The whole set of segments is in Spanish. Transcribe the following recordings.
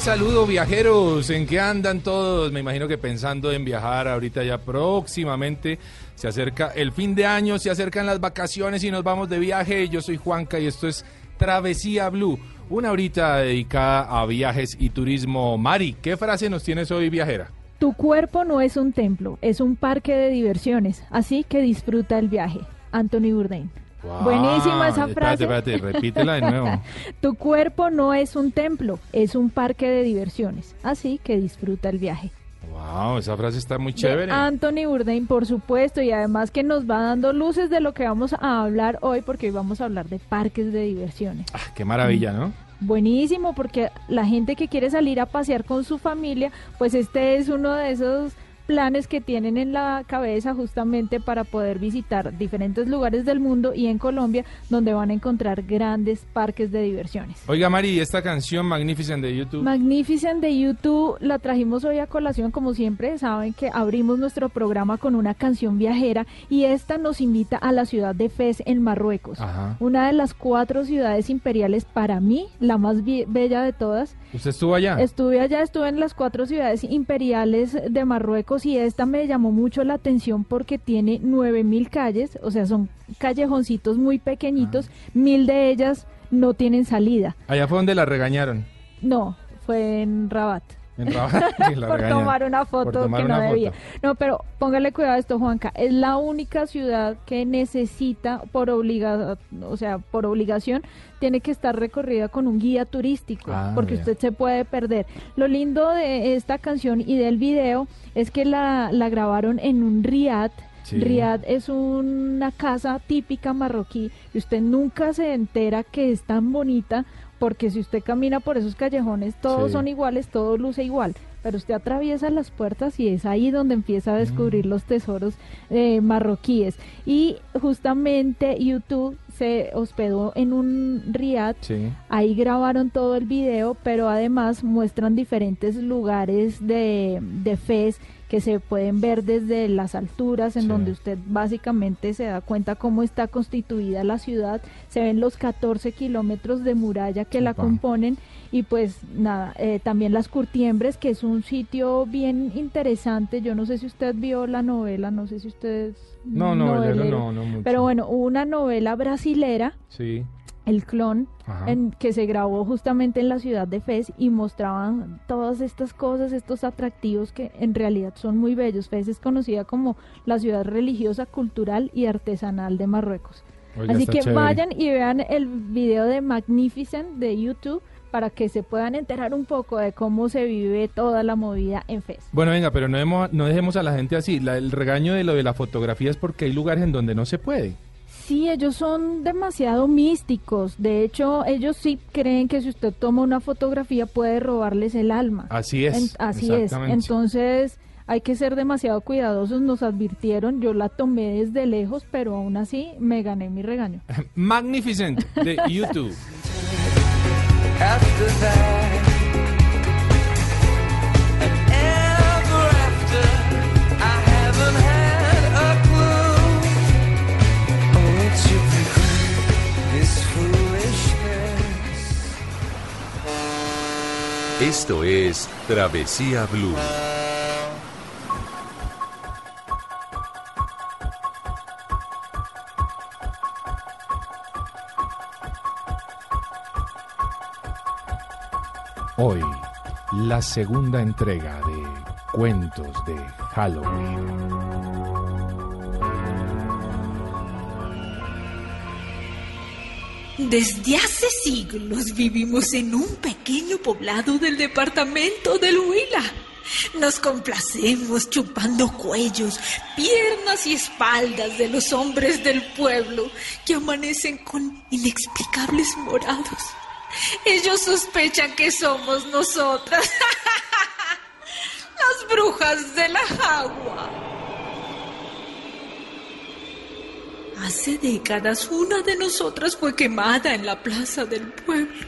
Saludo viajeros, ¿en qué andan todos? Me imagino que pensando en viajar ahorita ya próximamente. Se acerca el fin de año, se acercan las vacaciones y nos vamos de viaje. Yo soy Juanca y esto es Travesía Blue, una horita dedicada a viajes y turismo. Mari, ¿qué frase nos tienes hoy viajera? Tu cuerpo no es un templo, es un parque de diversiones, así que disfruta el viaje. Anthony Bourdain. Buenísima esa frase. Espérate, espérate, repítela de nuevo. tu cuerpo no es un templo, es un parque de diversiones. Así que disfruta el viaje. Wow, esa frase está muy chévere. Anthony Bourdain, por supuesto, y además que nos va dando luces de lo que vamos a hablar hoy, porque hoy vamos a hablar de parques de diversiones. Ah, qué maravilla, ¿no? Buenísimo, porque la gente que quiere salir a pasear con su familia, pues este es uno de esos planes que tienen en la cabeza justamente para poder visitar diferentes lugares del mundo y en Colombia donde van a encontrar grandes parques de diversiones. Oiga Mari, esta canción Magnificent de YouTube. Magnificent de YouTube la trajimos hoy a colación como siempre, saben que abrimos nuestro programa con una canción viajera y esta nos invita a la ciudad de Fez en Marruecos, una de las cuatro ciudades imperiales para mí, la más bella de todas. ¿Usted estuvo allá? Estuve allá, estuve en las cuatro ciudades imperiales de Marruecos y esta me llamó mucho la atención porque tiene 9000 calles, o sea, son callejoncitos muy pequeñitos, ah. mil de ellas no tienen salida. Allá fue donde la regañaron. No, fue en Rabat. En por tomar una foto que no debía. No, pero póngale cuidado a esto, Juanca. Es la única ciudad que necesita por obligación, o sea, por obligación tiene que estar recorrida con un guía turístico, ah, porque usted se puede perder. Lo lindo de esta canción y del video es que la, la grabaron en un riad. Riad es una casa típica marroquí y usted nunca se entera que es tan bonita porque si usted camina por esos callejones todos son iguales, todo luce igual pero usted atraviesa las puertas y es ahí donde empieza a descubrir mm. los tesoros eh, marroquíes. Y justamente YouTube se hospedó en un riad, ahí grabaron todo el video, pero además muestran diferentes lugares de, de Fez que se pueden ver desde las alturas, en donde usted básicamente se da cuenta cómo está constituida la ciudad, se ven los 14 kilómetros de muralla que la componen y pues nada, eh, también las Curtiembres, que es un sitio bien interesante, yo no sé si usted vio la novela, no sé si ustedes... No, no, no, no mucho. Pero bueno, una novela brasilera. Sí el clon, en, que se grabó justamente en la ciudad de Fez y mostraban todas estas cosas, estos atractivos que en realidad son muy bellos. Fez es conocida como la ciudad religiosa, cultural y artesanal de Marruecos. Así que vayan y vean el video de Magnificent de YouTube para que se puedan enterar un poco de cómo se vive toda la movida en Fez. Bueno, venga, pero no, no dejemos a la gente así. el regaño de lo de la fotografía es porque hay lugares en donde no se puede. Sí, ellos son demasiado místicos. De hecho, ellos sí creen que si usted toma una fotografía puede robarles el alma. Así es. así es. Entonces, hay que ser demasiado cuidadosos, nos advirtieron, yo la tomé desde lejos, pero aún así me gané mi regaño. Magnificent de YouTube. Esto es Travesía Blue. Hoy, la segunda entrega de Cuentos de Halloween. Desde hace siglos vivimos en un pequeño poblado del departamento del Huila. Nos complacemos chupando cuellos, piernas y espaldas de los hombres del pueblo que amanecen con inexplicables morados. Ellos sospechan que somos nosotras, las brujas de la agua. Hace décadas una de nosotras fue quemada en la plaza del pueblo,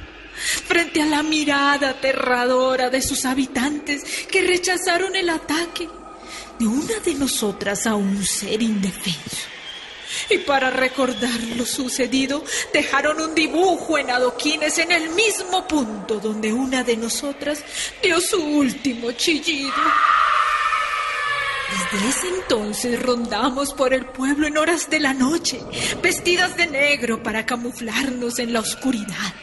frente a la mirada aterradora de sus habitantes que rechazaron el ataque de una de nosotras a un ser indefenso. Y para recordar lo sucedido, dejaron un dibujo en adoquines en el mismo punto donde una de nosotras dio su último chillido. Desde ese entonces rondamos por el pueblo en horas de la noche, vestidas de negro para camuflarnos en la oscuridad.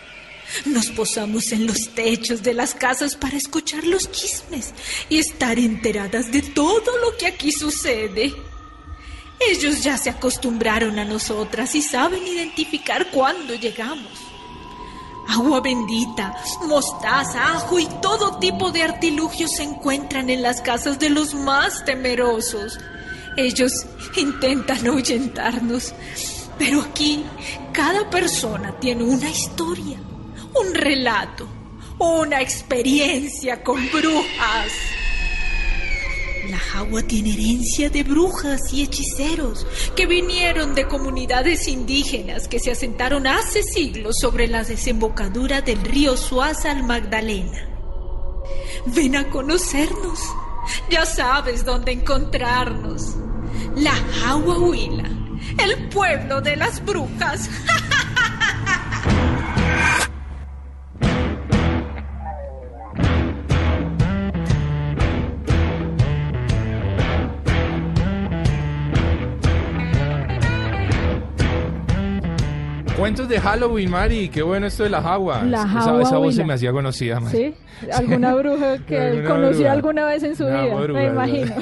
Nos posamos en los techos de las casas para escuchar los chismes y estar enteradas de todo lo que aquí sucede. Ellos ya se acostumbraron a nosotras y saben identificar cuándo llegamos agua bendita, mostaza, ajo y todo tipo de artilugios se encuentran en las casas de los más temerosos. Ellos intentan ahuyentarnos, pero aquí cada persona tiene una historia, un relato, una experiencia con brujas. La Jagua tiene herencia de brujas y hechiceros que vinieron de comunidades indígenas que se asentaron hace siglos sobre la desembocadura del río Suaza al Magdalena. Ven a conocernos. Ya sabes dónde encontrarnos. La Jagua Huila, el pueblo de las brujas. Cuentos de Halloween, Mari. Qué bueno esto de la jagua. La esa, esa, voz se me hacía conocida, Mari. ¿Sí? ¿Alguna bruja que conoció alguna vez en su vida? me imagino.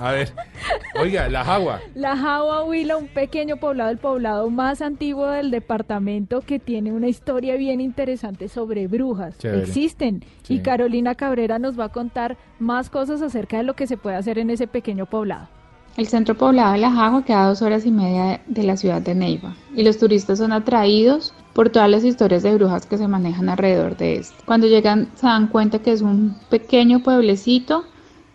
A ver, oiga, la jagua. La jagua Huila, un pequeño poblado, el poblado más antiguo del departamento que tiene una historia bien interesante sobre brujas. Existen. Y Carolina Cabrera nos va a contar más cosas acerca de lo que se puede hacer en ese pequeño poblado. El centro poblado de La Jagua queda a dos horas y media de la ciudad de Neiva y los turistas son atraídos por todas las historias de brujas que se manejan alrededor de este. Cuando llegan se dan cuenta que es un pequeño pueblecito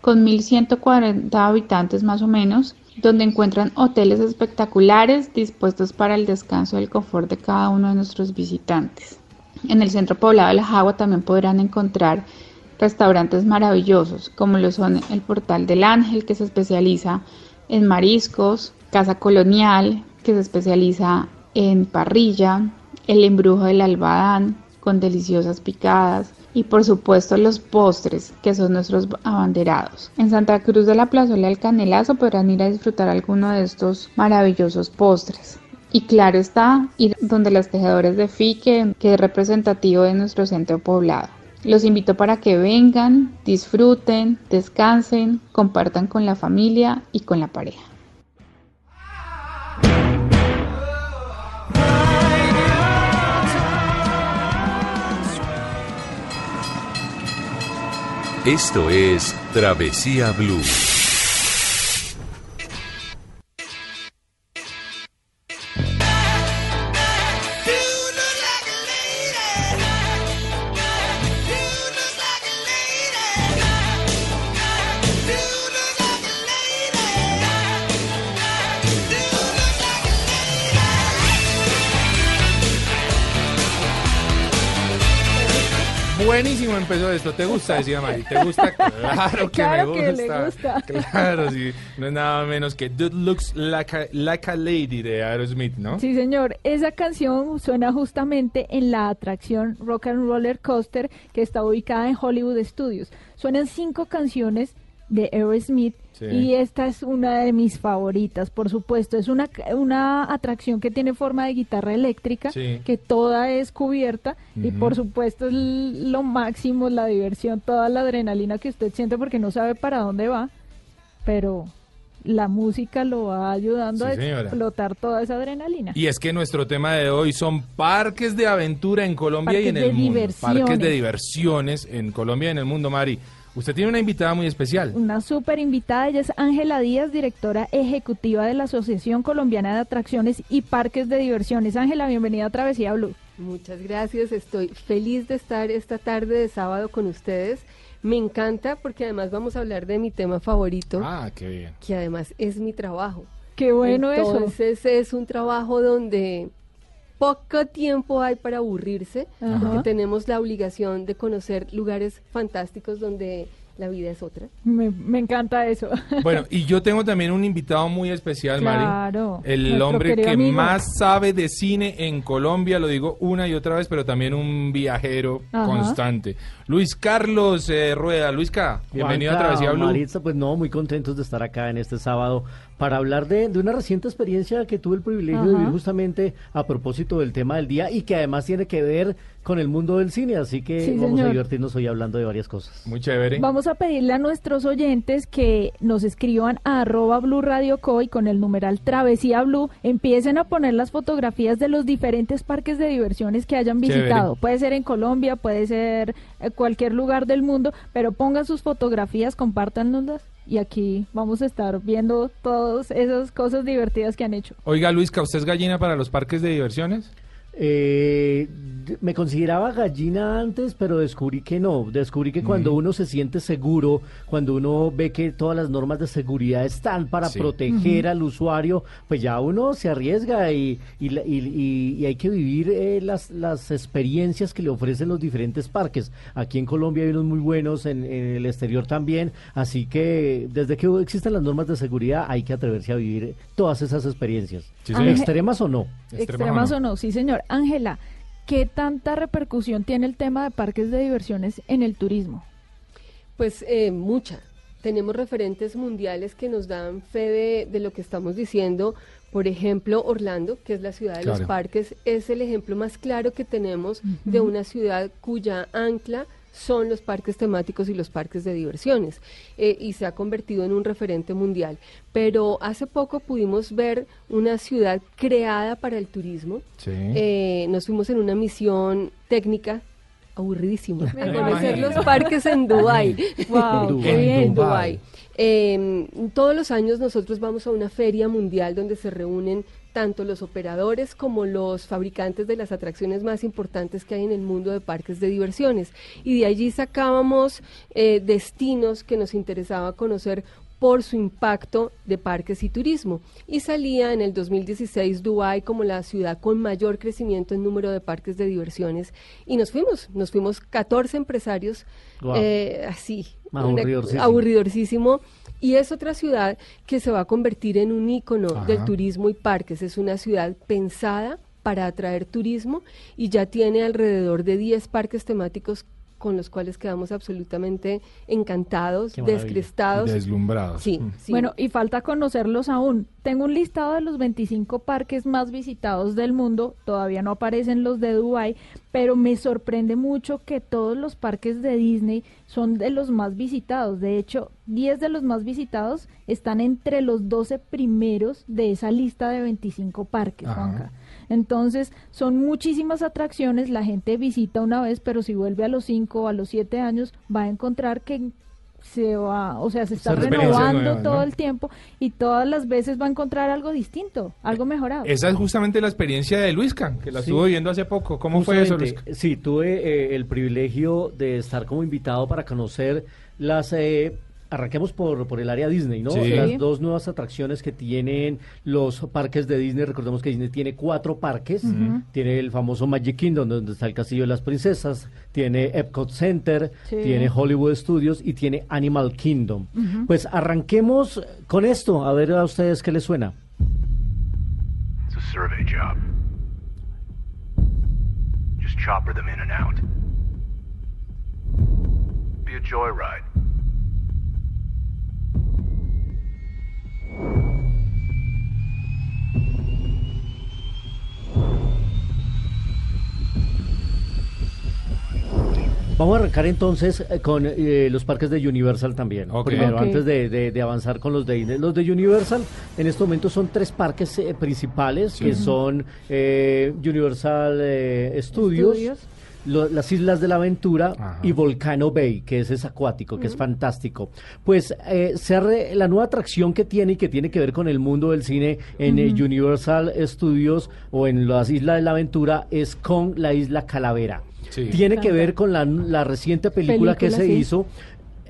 con 1.140 habitantes más o menos, donde encuentran hoteles espectaculares dispuestos para el descanso y el confort de cada uno de nuestros visitantes. En el centro poblado de La Jagua también podrán encontrar restaurantes maravillosos, como lo son el Portal del Ángel, que se especializa en mariscos, Casa Colonial, que se especializa en parrilla, el embrujo del albadán, con deliciosas picadas, y por supuesto los postres, que son nuestros abanderados. En Santa Cruz de la Plazuela del Canelazo podrán ir a disfrutar alguno de estos maravillosos postres. Y claro está, ir donde los tejedores de Fique, que es representativo de nuestro centro poblado. Los invito para que vengan, disfruten, descansen, compartan con la familia y con la pareja. Esto es Travesía Blue. Empezó esto. ¿Te gusta? Decía Mari. ¿Te gusta? Claro que me gusta. le gusta. Claro, sí. No es nada menos que Dude Looks like a, like a Lady de Aerosmith, ¿no? Sí, señor. Esa canción suena justamente en la atracción Rock and Roller Coaster que está ubicada en Hollywood Studios. Suenan cinco canciones de Aerosmith y esta es una de mis favoritas, por supuesto. Es una, una atracción que tiene forma de guitarra eléctrica, que toda es cubierta y por supuesto es lo máximo, la diversión, toda la adrenalina que usted siente porque no sabe para dónde va, pero la música lo va ayudando a explotar toda esa adrenalina. Y es que nuestro tema de hoy son parques de aventura en Colombia y en el mundo. Parques de diversiones en Colombia y en el mundo, Mari. Usted tiene una invitada muy especial. Una súper invitada, ella es Ángela Díaz, directora ejecutiva de la Asociación Colombiana de Atracciones y Parques de Diversiones. Ángela, bienvenida a Travesía Blue. Muchas gracias, estoy feliz de estar esta tarde de sábado con ustedes. Me encanta porque además vamos a hablar de mi tema favorito. Ah, qué bien. Que además es mi trabajo. Qué bueno eso. Entonces es un trabajo donde poco tiempo hay para aburrirse, porque tenemos la obligación de conocer lugares fantásticos donde la vida es otra. Me, encanta eso. Bueno, y yo tengo también un invitado muy especial, claro, El hombre que más sabe de cine en Colombia, lo digo una y otra vez, pero también un viajero constante. Luis Carlos eh, Rueda. Luisca, bienvenido a Travesía Blue. Maritza, pues no, muy contentos de estar acá en este sábado para hablar de, una reciente experiencia que tuve el privilegio de vivir justamente a propósito del tema del día y que además tiene que ver con el mundo del cine, así que vamos a divertirnos hoy hablando de varias cosas. Muy chévere. Vamos a pedirle a nuestros oyentes que nos escriban a arroba Blue Radio Coy con el numeral Travesía Blue, empiecen a poner las fotografías de los diferentes parques de diversiones que hayan visitado. Puede ser en Colombia, puede ser en cualquier lugar del mundo, pero pongan sus fotografías, compártanlas y aquí vamos a estar viendo todas esas cosas divertidas que han hecho. Oiga, Luisca, ¿usted es gallina para los parques de diversiones? Eh, me consideraba gallina antes, pero descubrí que no. Descubrí que cuando uno se siente seguro, cuando uno ve que todas las normas de seguridad están para proteger al usuario, pues ya uno se arriesga y, y, hay que vivir eh, las, las experiencias que le ofrecen los diferentes parques. Aquí en Colombia hay unos muy buenos, en, el exterior también. Así que desde que existen las normas de seguridad hay que atreverse a vivir todas esas experiencias. ¿Extremas o no? Extremas, o no, sí señor. Ángela, ¿qué tanta repercusión tiene el tema de parques de diversiones en el turismo? Pues eh, mucha. Tenemos referentes mundiales que nos dan fe de, lo que estamos diciendo. Por ejemplo, Orlando, que es la ciudad de los parques, es el ejemplo más claro que tenemos de una ciudad cuya ancla son los parques temáticos y los parques de diversiones eh, y se ha convertido en un referente mundial. Pero hace poco pudimos ver una ciudad creada para el turismo. Eh, nos fuimos en una misión técnica aburridísima a conocer los parques en Dubai. wow, en Dubai. Em, todos los años nosotros vamos a una feria mundial donde se reúnen tanto los operadores como los fabricantes de las atracciones más importantes que hay en el mundo de parques de diversiones. Y de allí sacábamos eh, destinos que nos interesaba conocer por su impacto de parques y turismo. Y salía en el 2016 Dubái como la ciudad con mayor crecimiento en número de parques de diversiones. Y nos fuimos, nos fuimos 14 empresarios, eh, así, aburridorísimo y es otra ciudad que se va a convertir en un ícono del turismo y parques. Es una ciudad pensada para atraer turismo y ya tiene alrededor de 10 parques temáticos con los cuales quedamos absolutamente encantados, descrestados. Deslumbrados. Sí, sí, Bueno, y falta conocerlos aún. Tengo un listado de los 25 parques más visitados del mundo, todavía no aparecen los de Dubai, pero me sorprende mucho que todos los parques de Disney son de los más visitados. De hecho, 10 de los más visitados están entre los 12 primeros de esa lista de 25 parques, Juanca. Entonces, son muchísimas atracciones, la gente visita una vez, pero si vuelve a los 5 o a los 7 años, va a encontrar que se va, o sea, se está renovando todo el tiempo y todas las veces va a encontrar algo distinto, algo mejorado. Esa es justamente la experiencia de Luisca, que la estuvo viviendo hace poco. ¿Cómo fue eso, Luisca? Sí, tuve eh, el privilegio de estar como invitado para conocer las eh, Arranquemos por, por el área Disney, ¿no? Las dos nuevas atracciones que tienen los parques de Disney. Recordemos que Disney tiene cuatro parques. Tiene el famoso Magic Kingdom, donde está el Castillo de las Princesas. Tiene Epcot Center. Tiene Hollywood Studios y tiene Animal Kingdom. Pues arranquemos con esto. A ver a ustedes qué les suena. It's a survey job. Just chopper them in and out. Be a joyride. Vamos a arrancar entonces eh, con eh, los parques de Universal también. Primero, antes de, avanzar con los de Disney. Los de Universal en este momento son tres parques eh, principales, que son Universal Studios las Islas de la Aventura y Volcano Bay, que es, acuático, que es fantástico. Pues eh, la nueva atracción que tiene y que tiene que ver con el mundo del cine en eh, Universal Studios o en las Islas de la Aventura es con la Isla Calavera. Tiene que ver con la, reciente película, que se hizo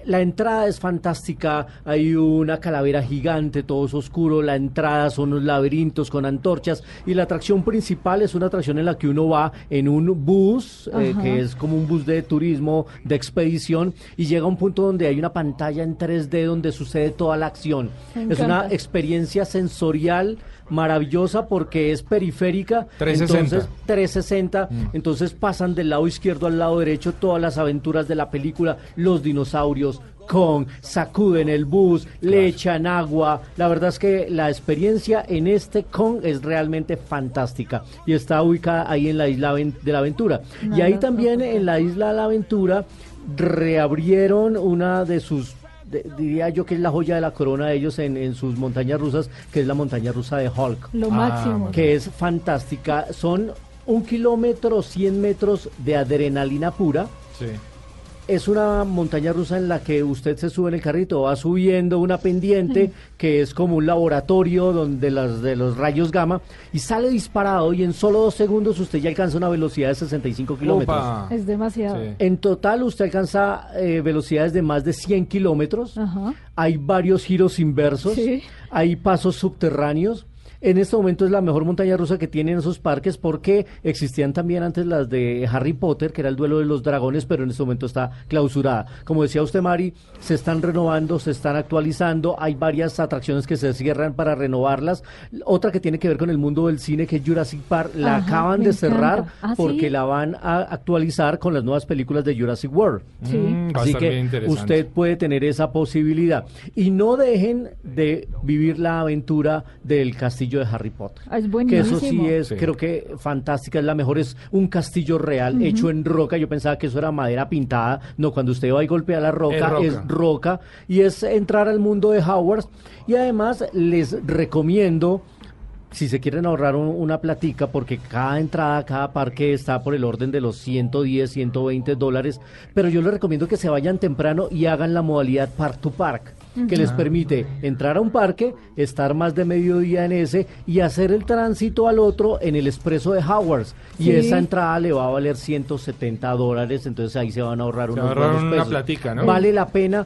la entrada es fantástica, hay una calavera gigante, todo es oscuro, la entrada son unos laberintos con antorchas. Y la atracción principal es una atracción en la que uno va en un bus, eh, que es como un bus de turismo, de expedición, y llega a un punto donde hay una pantalla en 3D donde sucede toda la acción. Es una experiencia sensorial maravillosa porque es periférica. 360. Entonces, 360. Mm. Entonces pasan del lado izquierdo al lado derecho todas las aventuras de la película, los dinosaurios, con sacuden el bus, le echan agua. La verdad es que la experiencia en este con es realmente fantástica y está ubicada ahí en la isla de la aventura. y ahí también en la isla de la aventura reabrieron una de sus diría yo que es la joya de la corona de ellos en, sus montañas rusas, que es la montaña rusa de Hulk. Lo máximo. Que es fantástica. Son un kilómetro, 100 metros de adrenalina pura. Sí es una montaña rusa en la que usted se sube en el carrito, va subiendo una pendiente que es como un laboratorio donde las de los rayos gamma y sale disparado y en solo dos segundos usted ya alcanza una velocidad de 65 kilómetros. Es demasiado. En total usted alcanza eh, velocidades de más de 100 kilómetros. Hay varios giros inversos. Hay pasos subterráneos en este momento es la mejor montaña rusa que tienen esos parques porque existían también antes las de Harry Potter, que era el duelo de los dragones, pero en este momento está clausurada. Como decía usted, Mari, se están renovando, se están actualizando, hay varias atracciones que se cierran para renovarlas. Otra que tiene que ver con el mundo del cine, que es Jurassic Park, la acaban de cerrar ah, porque la van a actualizar con las nuevas películas de Jurassic World. Mm, Así que usted puede tener esa posibilidad. Y no dejen de vivir la aventura del castillo de Harry Potter. Ah, es Que eso sí es, creo que fantástica, es la mejor, es un castillo real hecho en roca. Yo pensaba que eso era madera pintada. No, cuando usted va y golpea la roca, es roca. Y es entrar al mundo de Hogwarts. Y además les recomiendo si se quieren ahorrar una platica, porque cada entrada, cada parque está por el orden de los 110, 120 dólares, pero yo les recomiendo que se vayan temprano y hagan la modalidad Park to Park que les permite entrar a un parque, estar más de mediodía en ese y hacer el tránsito al otro en el expreso de Howards. Y esa entrada le va a valer 170 dólares, entonces ahí se van a ahorrar unos una platica, ¿no? Vale la pena.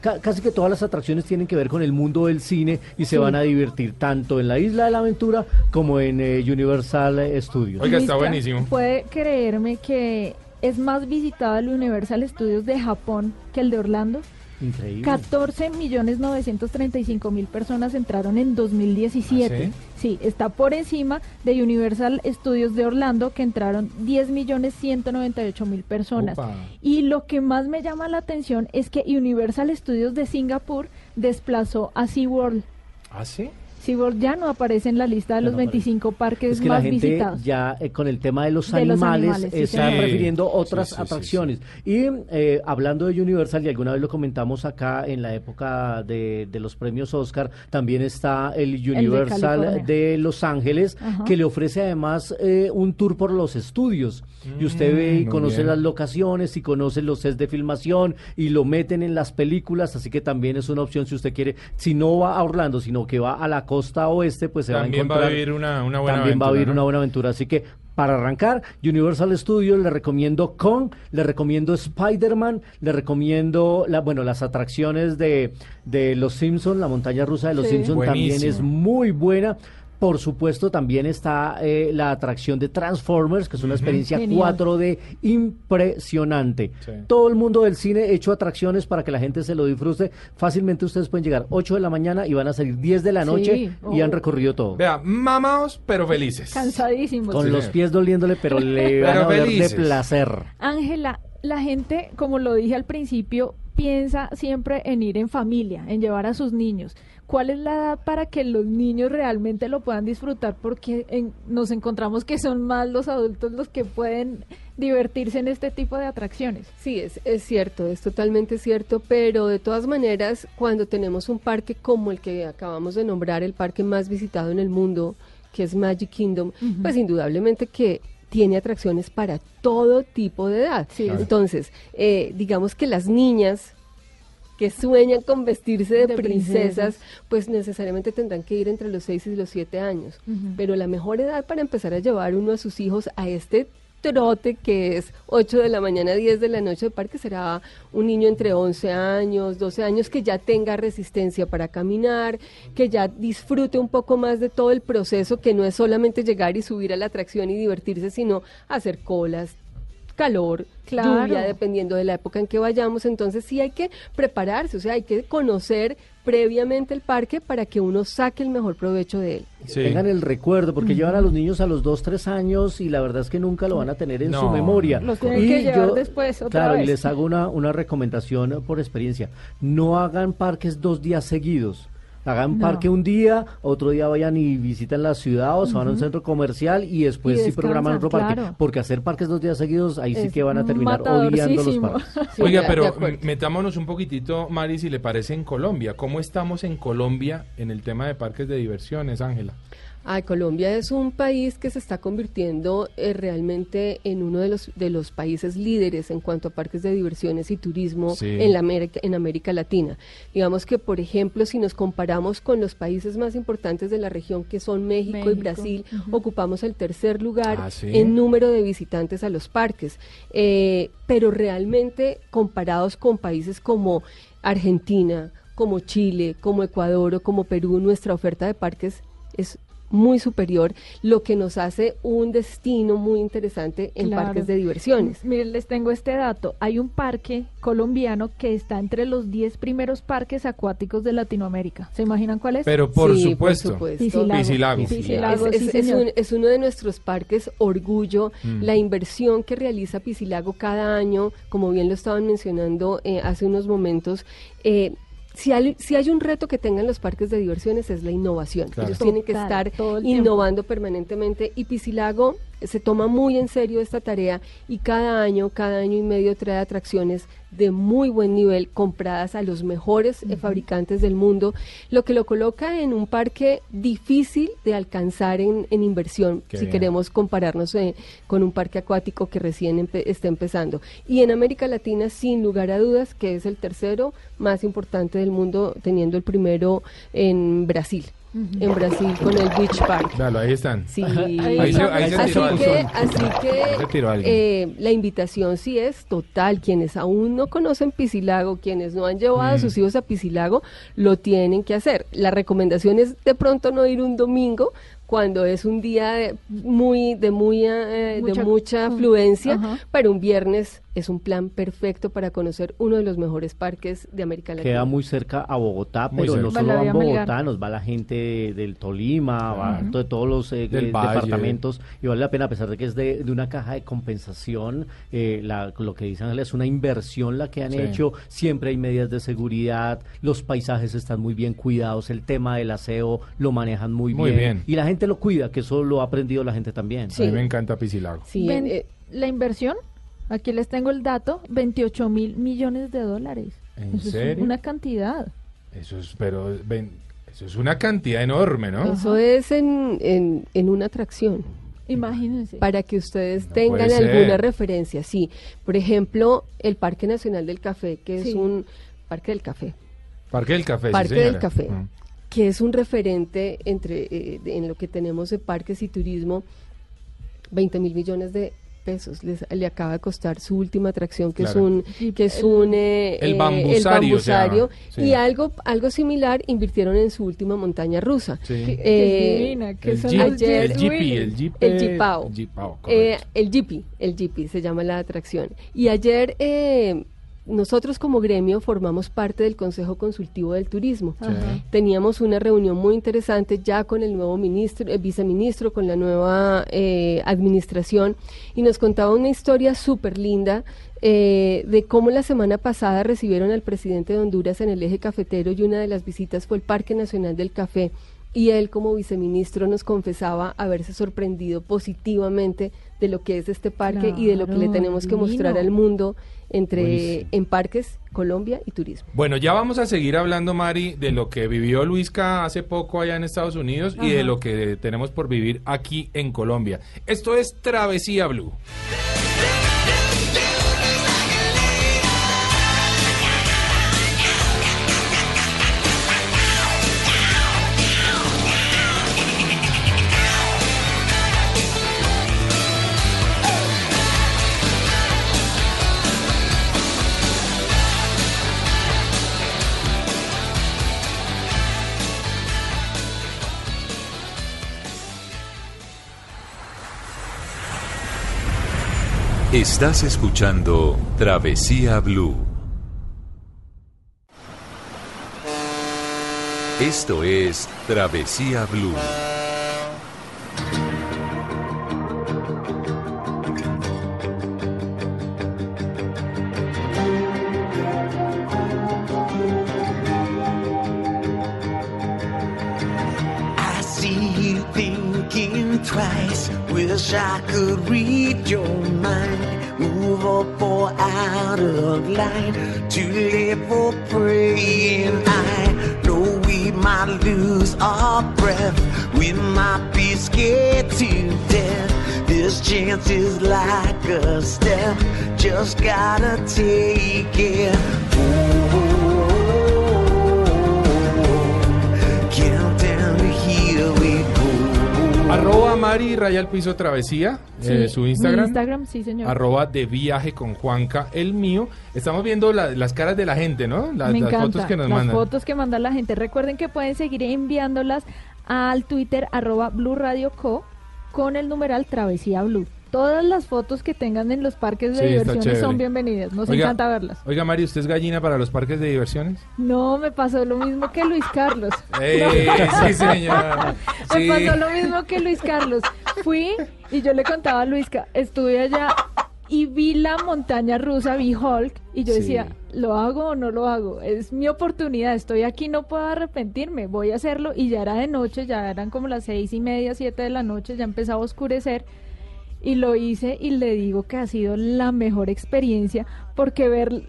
casi que todas las atracciones tienen que ver con el mundo del cine y se van a divertir tanto en la Isla de la Aventura como en eh, Universal Studios. Oiga, está buenísimo. Puede creerme que es más visitado el Universal Studios de Japón que el de Orlando. Increíble. 14 millones 935 mil personas entraron en 2017. ¿Ah, sí? está por encima de Universal Studios de Orlando que entraron 10 millones 198 mil personas. Y lo que más me llama la atención es que Universal Studios de Singapur desplazó a SeaWorld. ¿Ah, sí? SeaWorld ya no aparece en la lista de los 25 parques es que más la gente Ya eh, con el tema de los animales, está prefiriendo otras atracciones. Y eh, hablando de Universal, y alguna vez lo comentamos acá en la época de, los premios Oscar, también está el Universal de, Los Ángeles, que le ofrece además eh, un tour por los estudios. y usted ve y mm, conoce las locaciones y conoce los sets de filmación y lo meten en las películas, así que también es una opción si usted quiere, si no va a Orlando, sino que va a la costa oeste, pues se va a encontrar. Va a vivir una, una buena también aventura, va a vivir ¿no? una buena aventura. Así que para arrancar, Universal Studios, le recomiendo Kong, le recomiendo Spider-Man, le recomiendo, la, bueno, las atracciones de, de Los Simpsons, la montaña rusa de Los Sí. Simpsons también es muy buena. Por supuesto, también está eh, la atracción de Transformers, que es una experiencia Genial. 4D impresionante. Sí. Todo el mundo del cine hecho atracciones para que la gente se lo disfrute. Fácilmente ustedes pueden llegar 8 de la mañana y van a salir 10 de la noche Sí. y han Oh. recorrido todo. Vea, mamaos, pero felices. Cansadísimos. Con Sí, los pies doliéndole, pero le van Pero a doler de placer. Ángela, la gente, como lo dije al principio, piensa siempre en ir en familia, en llevar a sus niños. ¿Cuál es la edad para que los niños realmente lo puedan disfrutar? Porque en- nos encontramos que son más los adultos los que pueden divertirse en este tipo de atracciones. Sí, es, es cierto, es totalmente cierto, pero de todas maneras, cuando tenemos un parque como el que acabamos de nombrar, el parque más visitado en el mundo, que es Magic Kingdom, pues indudablemente que tiene atracciones para todo tipo de edad. Sí. Claro. Entonces, eh, digamos que las niñas que sueñan con vestirse de, De princesas, princesas. pues necesariamente tendrán que ir entre los 6 y los 7 años. Pero la mejor edad para empezar a llevar uno a sus hijos a este trote que es 8 de la mañana, 10 de la noche de parque será un niño entre 11 años, 12 años que ya tenga resistencia para caminar, que ya disfrute un poco más de todo el proceso, que no es solamente llegar y subir a la atracción y divertirse, sino hacer colas, calor, Claro. lluvia, dependiendo de la época en que vayamos. Entonces sí hay que prepararse, o sea, hay que conocer previamente el parque para que uno saque el mejor provecho de él. Sí. Tengan el recuerdo, porque llevan a los niños a los 2, 3 años y la verdad es que nunca lo van a tener en su memoria. Los tienen que llevar después, otra Claro, y les hago una, una recomendación por experiencia. No hagan parques dos días seguidos. Hagan No. parque un día, otro día vayan y visiten la ciudad o se van a un centro comercial y después Y sí programan otro parque. claro. Porque hacer parques dos días seguidos, ahí sí que van a terminar odiando los parques. Sí, Oiga, pero metámonos un poquitito, Mari, si le parece, en Colombia. ¿Cómo estamos en Colombia en el tema de parques de diversiones, Ángela? Ah, Colombia es un país que se está convirtiendo eh, realmente en uno de los de los países líderes en cuanto a parques de diversiones y turismo Sí. en la América, en América Latina. Digamos que, por ejemplo, si nos comparamos con los países más importantes de la región, que son México, y Brasil, ocupamos el tercer lugar Ah, ¿sí? en número de visitantes a los parques. Eh, pero realmente comparados con países como Argentina, como Chile, como Ecuador o como Perú, nuestra oferta de parques es muy superior, lo que nos hace un destino muy interesante en Claro. parques de diversiones. Miren, les tengo este dato. Hay un parque colombiano que está entre los 10 primeros parques acuáticos de Latinoamérica. ¿Se imaginan cuál es? Pero por Sí, por supuesto. Piscilago, es, sí, es- es señor. un- es uno de nuestros parques orgullo, Mm. la inversión que realiza Piscilago cada año, como bien lo estaban mencionando eh, hace unos momentos, eh, si hay, si hay un reto que tengan los parques de diversiones es la innovación. Claro. Ellos tienen que estar innovando permanentemente y Piscilago se toma muy en serio esta tarea y cada año, cada año y medio trae atracciones de muy buen nivel compradas a los mejores fabricantes del mundo, lo que lo coloca en un parque difícil de alcanzar en, en inversión Qué si bien. queremos compararnos eh, con un parque acuático que recién empe- está empezando. Y en América Latina, sin lugar a dudas, que es el tercero más importante del mundo, teniendo el primero en Brasil. En Brasil con el Beach Park. Véalo, ahí están. Sí, Ahí se- ahí se así que, así tiró eh, la invitación sí es total. Quienes aún no conocen Piscilago, quienes no han llevado a Mm. sus hijos a Piscilago, lo tienen que hacer. La recomendación es de pronto no ir un domingo cuando es un día de muy de muy eh, Mucha- de mucha afluencia, pero un viernes es un plan perfecto para conocer uno de los mejores parques de América Latina. Queda muy cerca a Bogotá, Muy pero cerca. no solo la va en vía Melgar. Bogotá, nos va la gente del Tolima, va de todos los eh, Del eh, departamentos y vale la pena, a pesar de que es de, de una caja de compensación, eh, la- lo que dice Ángela es una inversión la que han Sí. hecho, siempre hay medidas de seguridad, los paisajes están muy bien cuidados, el tema del aseo lo manejan muy, Muy bien. y la gente lo cuida, que eso lo ha aprendido la gente también. Sí. A mí me encanta. Sí, Ven- eh, la inversión, aquí les tengo el dato, 28 mil millones de dólares. ¿En Eso es serio? una cantidad. Eso es, pero ven, eso es una cantidad enorme, ¿no? eso es en, en, en una atracción. Imagínense. para que ustedes No tengan alguna referencia. Sí, por ejemplo, el Parque Nacional del Café, que Sí. es un parque del café. Parque del Café, sí, Parque del. Café. Mm. que es un referente entre eh, en lo que tenemos de parques y turismo, 20 mil millones de pesos le acaba de costar su última atracción que es un que es un eh, el bambusario, y algo algo similar invirtieron en su última montaña rusa. Eh, que el, el Jeepy, el Jeep, el Jeepao, eh, el Jeepy, el Jeepy se llama la atracción. Y ayer eh, nosotros como gremio formamos parte del Consejo Consultivo del Turismo. Teníamos una reunión muy interesante ya con el nuevo ministro, el viceministro, con la nueva eh, administración y nos contaba una historia súper linda eh, de cómo la semana pasada recibieron al presidente de Honduras en el eje cafetero y una de las visitas fue el Parque Nacional del Café y él como viceministro nos confesaba haberse sorprendido positivamente de lo que es este parque y de lo que le tenemos que mostrar al mundo entre en parques, Colombia y turismo. Bueno, ya vamos a seguir hablando, Mari, de lo que vivió Luisca hace poco allá en Estados Unidos y de lo que tenemos por vivir aquí en Colombia. Esto es Travesía Blue. Estás escuchando Travesía Blue. Esto es Travesía Blue. Line. To live or praying. I know we might lose our breath. We might be scared to death. This chance is like a step. Just gotta take it. Countdown Mari Raya al Piso Travesía, eh, su Instagram. Instagram, sí, señor. Arroba de viaje con Juanca, el mío. Estamos viendo la- las caras de la gente, ¿no? Las, Me las encanta. fotos que nos las mandan. fotos que manda la gente. Recuerden que pueden seguir enviándolas al Twitter arroba Blue Radio Co con el numeral Travesía Blue. Todas las fotos que tengan en los parques de Sí, diversiones son bienvenidas. Nos Oiga, encanta verlas. Oiga, Mari, ¿usted es gallina para los parques de diversiones? No, me pasó lo mismo que Luis Carlos. ¡Eh, sí, señora! Me Sí. pasó lo mismo que Luis Carlos. Fui y yo le contaba a Luisca, estuve allá y vi la montaña rusa, vi Hulk, y yo Sí. decía, ¿lo hago o no lo hago? Es mi oportunidad, estoy aquí, no puedo arrepentirme, voy a hacerlo. Y ya era de noche, ya eran como las seis y media, siete de la noche, ya empezaba a oscurecer. Y lo hice y le digo que ha sido la mejor experiencia porque ver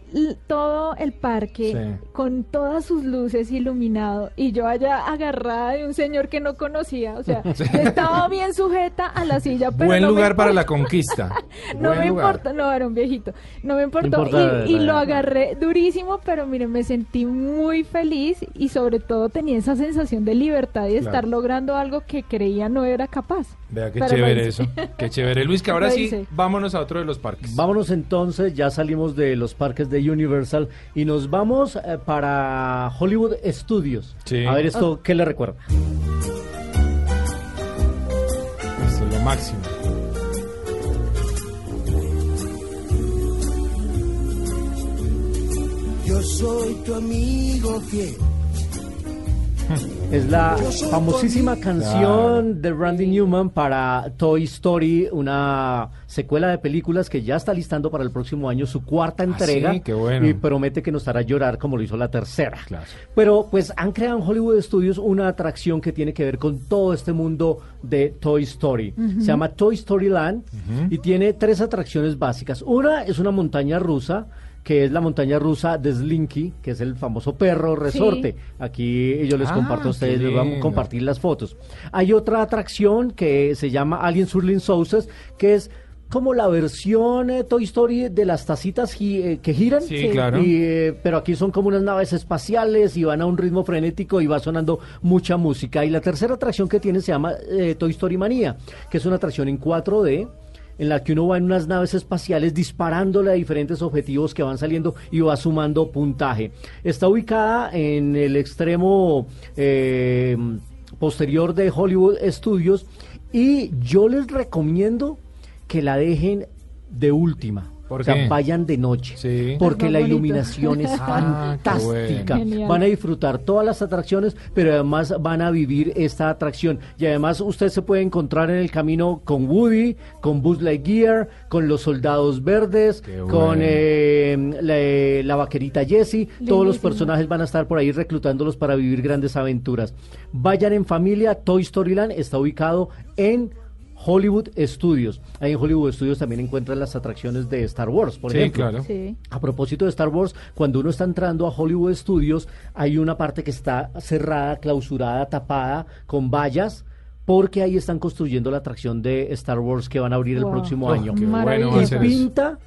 todo el parque Sí. con todas sus luces iluminado y yo allá agarrada de un señor que no conocía, o sea, estaba bien sujeta a la silla, pero Buen no me lugar para la conquista. No Buen me lugar. importa, no, era un viejito. No me importó. importa y, lo agarré durísimo, pero miren, me sentí muy feliz y sobre todo tenía esa sensación de libertad y de Claro. estar logrando algo que creía no era capaz. Vea qué Pero chévere eso. Qué chévere. Luis, que ahora sí, vámonos a otro de los parques. Vámonos entonces, ya salimos de los parques de Universal y nos vamos eh, para Hollywood Studios. Sí. A ver esto, ¿qué le recuerda? Esto es lo máximo. Yo soy tu amigo fiel. Es la famosísima canción de Randy Newman para Toy Story, una secuela de películas que ya está listando para el próximo año su cuarta entrega Ah, sí? Qué bueno. y promete que nos hará llorar como lo hizo la tercera. Claro. Pero pues han creado en Hollywood Studios una atracción que tiene que ver con todo este mundo de Toy Story. Se llama Toy Story Land y tiene tres atracciones básicas. Una es una montaña rusa que es la montaña rusa de Slinky, que es el famoso perro resorte. Aquí yo les Ah, comparto a ustedes, les vamos a compartir las fotos. Hay otra atracción que se llama Alien Swirling Saucers, que es como la versión eh, Toy Story de las tacitas gi- eh, que giran. Sí, claro. Y, eh, pero aquí son como unas naves espaciales y van a un ritmo frenético y va sonando mucha música. Y la tercera atracción que tiene se llama Toy Story Manía, que es una atracción en 4D en la que uno va en unas naves espaciales disparándole a diferentes objetivos que van saliendo y va sumando puntaje. Está ubicada en el extremo eh, posterior de Hollywood Studios y yo les recomiendo que la dejen de última. ¿Por o sea, qué? vayan de noche. Sí. Porque la iluminación es Ah, fantástica. bueno. Van a disfrutar todas las atracciones, pero además van a vivir esta atracción. Y además usted se puede encontrar en el camino con Woody, con Buzz Lightyear, con los soldados verdes, con eh, la, la vaquerita Jessie. Todos los personajes van a estar por ahí reclutándolos para vivir grandes aventuras. Vayan en familia. Toy Story Land está ubicado en Hollywood Studios. Ahí en Hollywood Studios también encuentran las atracciones de Star Wars, por Sí, ejemplo. claro. Sí. A propósito de Star Wars, cuando uno está entrando a Hollywood Studios, hay una parte que está cerrada, clausurada, tapada, con vallas, porque ahí están construyendo la atracción de Star Wars que van a abrir el próximo Oh, año. qué bueno pinta,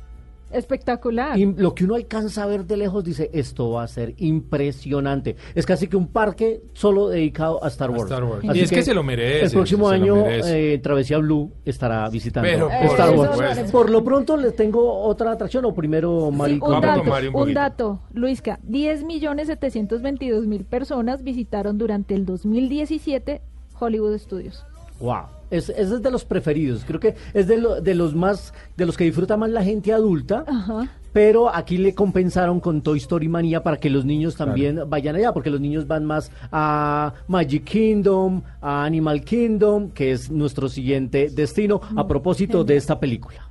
Espectacular. y lo que uno alcanza a ver de lejos dice, esto va a ser impresionante. Es casi que un parque solo dedicado a Star A Wars. Star Wars. Así Y es que se lo merece, El próximo año, eh, Travesía Blue estará visitando Pero por Star Wars. supuesto. Por lo pronto les tengo otra atracción, o primero, Sí, Mari. un Vamos dato, Mario un un dato, Luisca, 10.722.000 personas visitaron durante el 2017 Hollywood Studios. Wow. Es, ese es de los preferidos. Creo que es de, lo- de los más, de los que disfruta más la gente adulta. Ajá. Pero aquí le compensaron con Toy Story Manía para que los niños también vayan allá, porque los niños van más a Magic Kingdom, a Animal Kingdom, que es nuestro siguiente destino, a propósito de esta película.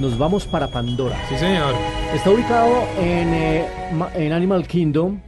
Nos vamos para Pandora. Sí, señor. Está ubicado en, eh, en Animal Kingdom.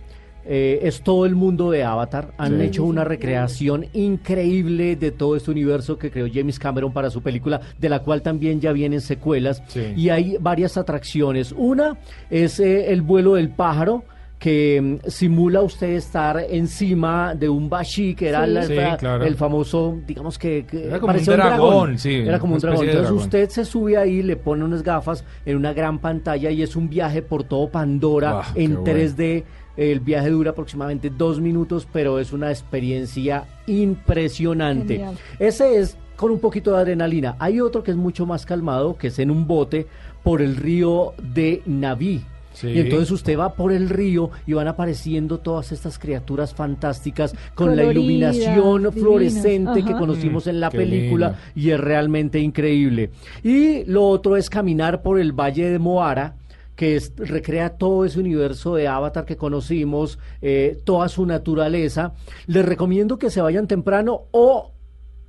eh, es todo el mundo de Avatar. Han Sí. hecho una recreación increíble de todo este universo que creó James Cameron para su película, de la cual también ya vienen secuelas. Sí. Y hay varias atracciones. Una es eh, el vuelo del pájaro que mm, simula usted estar encima de un bashi, que era Sí. la- Sí, la- claro. el famoso, digamos que, que Era como parecía un dragón, sí, Era como un dragón. Entonces dragón. usted se sube ahí, le pone unas gafas en una gran pantalla y es un viaje por todo Pandora Ah, en bueno. 3D. El viaje dura aproximadamente dos minutos, pero es una experiencia impresionante. Genial. Ese es con un poquito de adrenalina. Hay otro que es mucho más calmado, que es en un bote por el río de Naví. Sí. Y entonces usted va por el río y van apareciendo todas estas criaturas fantásticas con la iluminación divinas. fluorescente que conocimos Mm, en la qué película lindo. y es realmente increíble. Y lo otro es caminar por el Valle de Moara que es- recrea todo ese universo de Avatar que conocimos, eh, toda su naturaleza. Les recomiendo que se vayan temprano o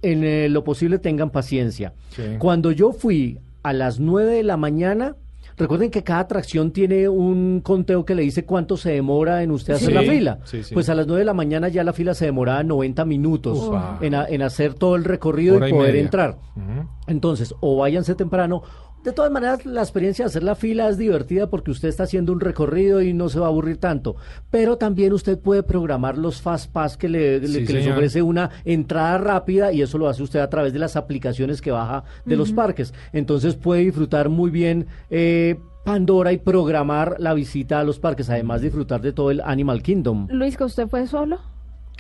en eh, lo posible tengan paciencia. Sí. Cuando yo fui a las 9 de la mañana, recuerden que cada atracción tiene un conteo que le dice cuánto se demora en usted hacer Sí, la fila. sí, sí. Pues a las 9 de la mañana ya la fila se demoraba 90 minutos en, a- en hacer todo el recorrido Hora y poder entrar. Entonces, o váyanse temprano. De todas maneras, la experiencia de hacer la fila es divertida porque usted está haciendo un recorrido y no se va a aburrir tanto. Pero también usted puede programar los Fast Pass que, le, le- Sí, que les ofrece una entrada rápida y eso lo hace usted a través de las aplicaciones que baja de los parques. Entonces puede disfrutar muy bien eh, Pandora y programar la visita a los parques, además de disfrutar de todo el Animal Kingdom. Luis, ¿que usted fue solo?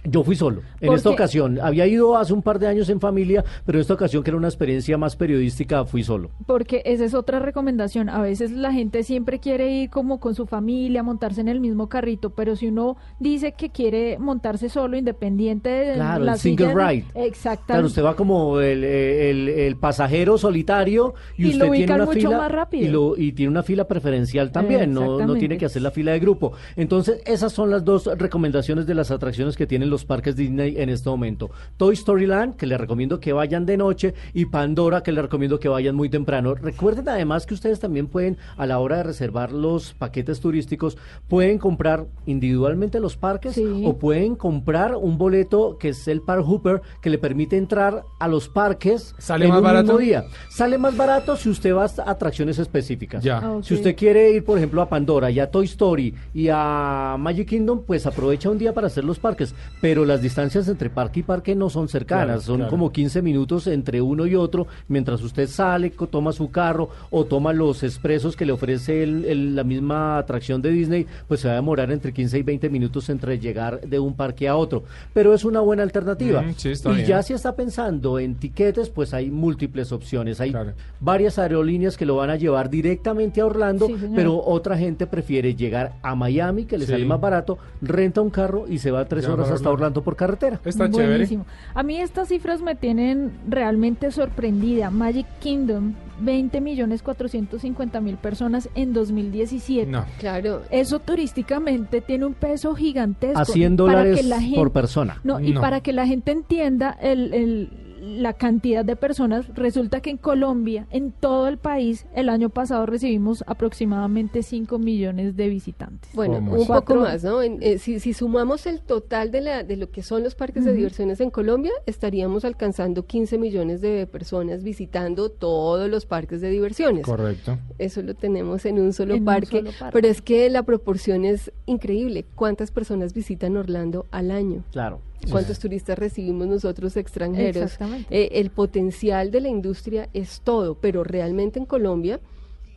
Yo fui solo en ¿Por esta ocasión. Había ido hace un par de años en familia, pero en esta ocasión que era una experiencia más periodística, fui solo. Porque esa es otra recomendación. A veces la gente siempre quiere ir como con su familia, montarse en el mismo carrito, pero si uno dice que quiere montarse solo, independiente de Claro, la el single silla- ride. Exactamente. Claro, usted va como el, el- el pasajero solitario y, Y usted lo tiene una mucho fila más rápido. Y, lo- y tiene una fila preferencial también, no, tiene que hacer la fila de grupo. Entonces, esas son las dos recomendaciones de las atracciones que tiene tienen los parques Disney en este momento. Toy Story Land, que les recomiendo que vayan de noche, y Pandora, que les recomiendo que vayan muy temprano. Recuerden además que ustedes también pueden, a la hora de reservar los paquetes turísticos, pueden comprar individualmente los parques o pueden comprar un boleto que es el Park Hooper, que le permite entrar a los parques ¿Sale en más un barato? mismo día. Sale más barato si usted va a atracciones específicas. Ya. Ah, si usted quiere ir, por ejemplo, a Pandora y a Toy Story y a Magic Kingdom, pues aprovecha un día para hacer los parques. Pero las distancias entre parque y parque no son cercanas, son como 15 minutos entre uno y otro, mientras usted sale, toma su carro o toma los expresos que le ofrece la misma atracción de Disney, pues se va a demorar entre 15 y 20 minutos entre llegar de un parque a otro. Pero es una buena alternativa. y ya si está pensando en tiquetes, pues hay múltiples opciones. Hay varias aerolíneas que lo van a llevar directamente a Orlando, pero otra gente prefiere llegar a Miami, que le sale más barato, renta un carro y se va tres horas hasta Orlando por carretera. Está Buenísimo. A mí estas cifras me tienen realmente sorprendida. Magic Kingdom 20 millones 450 mil personas en 2017. No. Claro. Eso turísticamente tiene un peso gigantesco. A 100 dólares por persona. No, y para que la gente entienda el, el la cantidad de personas, resulta que en Colombia, en todo el país, el año pasado recibimos aproximadamente 5 millones de visitantes. Bueno, un poco más, ¿no? Eh, si, sumamos el total de, la, de lo que son los parques de diversiones en Colombia, estaríamos alcanzando 15 millones de personas visitando todos los parques de diversiones. Correcto. Eso lo tenemos en un solo, parque, un solo parque, pero es que la proporción es increíble. ¿Cuántas personas visitan Orlando al año? Claro cuántos turistas recibimos nosotros extranjeros. Eh, el potencial de la industria es todo, pero realmente en Colombia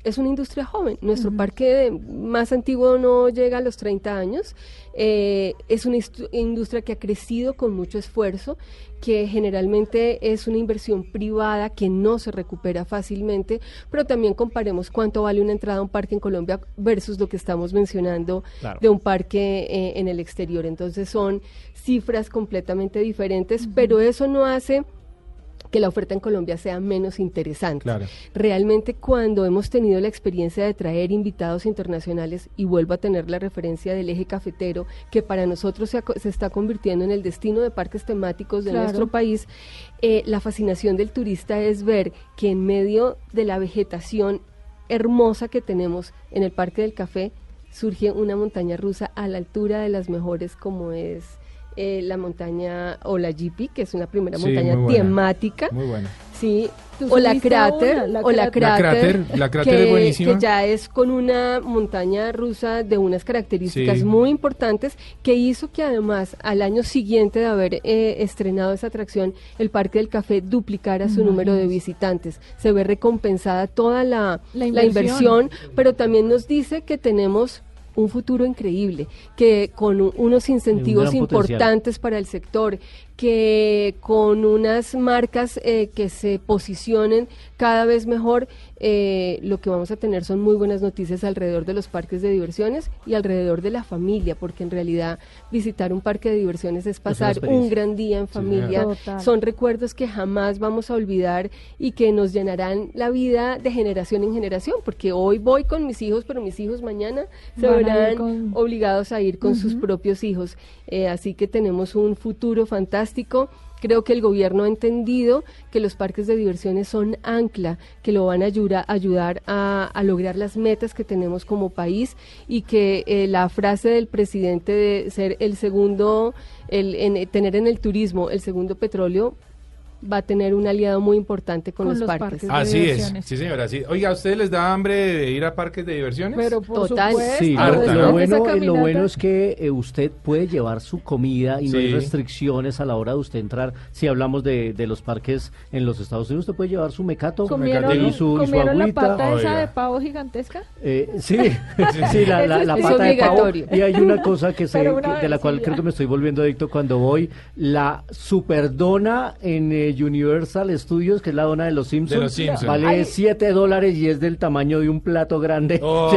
es una industria joven. Nuestro parque más antiguo no llega a los 30 años. Eh, es una industria que ha crecido con mucho esfuerzo, que generalmente es una inversión privada que no se recupera fácilmente, pero también comparemos cuánto vale una entrada a un parque en Colombia versus lo que estamos mencionando de un parque eh, en el exterior. Entonces son cifras completamente diferentes, pero eso no hace que la oferta en Colombia sea menos interesante. Realmente cuando hemos tenido la experiencia de traer invitados internacionales, y vuelvo a tener la referencia del eje cafetero, que para nosotros se, está convirtiendo en el destino de parques temáticos de nuestro país, eh, la fascinación del turista es ver que en medio de la vegetación hermosa que tenemos en el Parque del Café, surge una montaña rusa a la altura de las mejores como es eh, la montaña o la GP, que es una primera montaña temática. Muy buena. Sí, o la cráter, o la cráter, la cráter, que, es buenísima. que ya es con una montaña rusa de unas características muy importantes que hizo que además al año siguiente de haber eh, estrenado esa atracción, el Parque del Café duplicara su número de visitantes. Se ve recompensada toda la, la inversión, pero también nos dice que tenemos un futuro increíble, que con unos incentivos importantes para el sector, que con unas marcas eh, que se posicionen cada vez mejor, eh, lo que vamos a tener son muy buenas noticias alrededor de los parques de diversiones y alrededor de la familia, porque en realidad visitar un parque de diversiones es pasar un gran día en familia. son recuerdos que jamás vamos a olvidar y que nos llenarán la vida de generación en generación, porque hoy voy con mis hijos, pero mis hijos mañana se verán obligados a ir con sus propios hijos. Eh, así que tenemos un futuro fantástico. Creo que el gobierno ha entendido que los parques de diversiones son ancla, que lo van a ayudar, a, lograr las metas que tenemos como país y que eh, la frase del presidente de ser el segundo, el, en, tener en el turismo el segundo petróleo, va a tener un aliado muy importante con, los, parques. Así es, sí señora. Sí. Oiga, ¿a ustedes les da hambre de ir a parques de diversiones? Pero Total. sí, lo, bueno, lo bueno es que eh, usted puede llevar su comida y no hay restricciones a la hora de usted entrar. Si hablamos de, de, los parques en los Estados Unidos, usted puede llevar su mecato y su, ¿comieron la pata esa de pavo gigantesca? Eh, sí, sí, la, la, pata de pavo. Y hay una cosa que, se, de la cual creo que me estoy volviendo adicto cuando voy, la superdona en... Eh, Universal Studios, que es la dona de los Simpsons, vale 7 dólares y es del tamaño de un plato grande. Oh.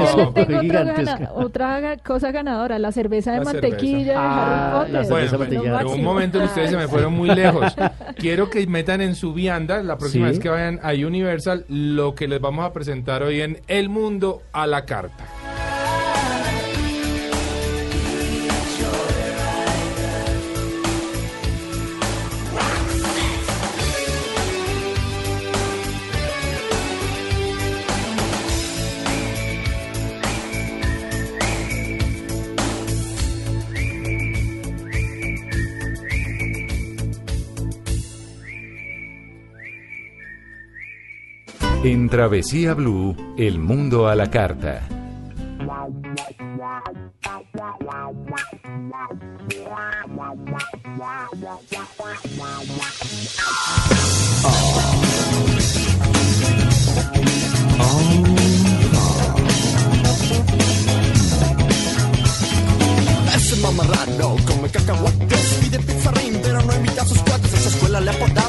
otra, cosa ganadora, la cerveza de mantequilla ah, La cerveza bueno, un momento ustedes se me fueron muy lejos. Quiero que metan en su vianda, la próxima vez que vayan a Universal, lo que les vamos a presentar hoy en El Mundo a la Carta. En Travesía Blue, el mundo a la carta. Ese mamarrano come cacahuates Pide pizarrín pero no invita a sus cuates En su escuela le apodaban